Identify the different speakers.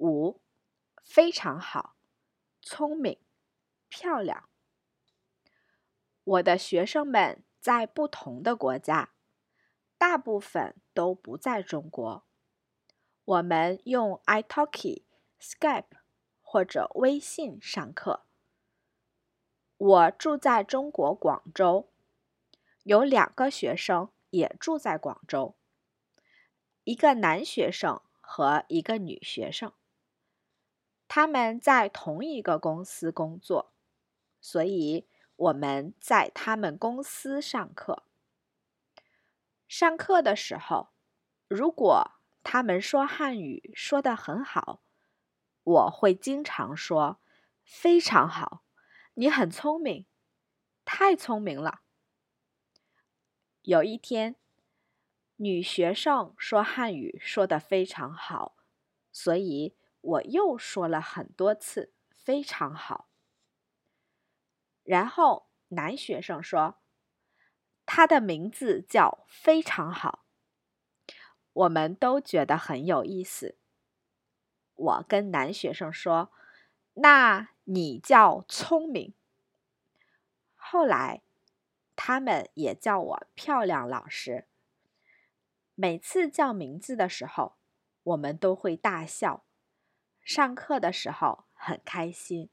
Speaker 1: 五，非常好，聪明，漂亮。我的学生们在不同的国家，大部分都不在中国。我们用 iTalki、Skype 或者微信上课。我住在中国广州，有两个学生也住在广州，一个男学生和一个女学生。他们在同一个公司工作，所以我们在他们公司上课。上课的时候，如果他们说汉语说得很好，我会经常说“非常好，你很聪明，太聪明了。”有一天，女学生说汉语说得非常好，所以。我又说了很多次“非常好”，然后男学生说：“他的名字叫非常好。”我们都觉得很有意思。我跟男学生说：“那你叫聪明。”后来，他们也叫我漂亮老师。每次叫名字的时候，我们都会大笑。上课的时候很开心。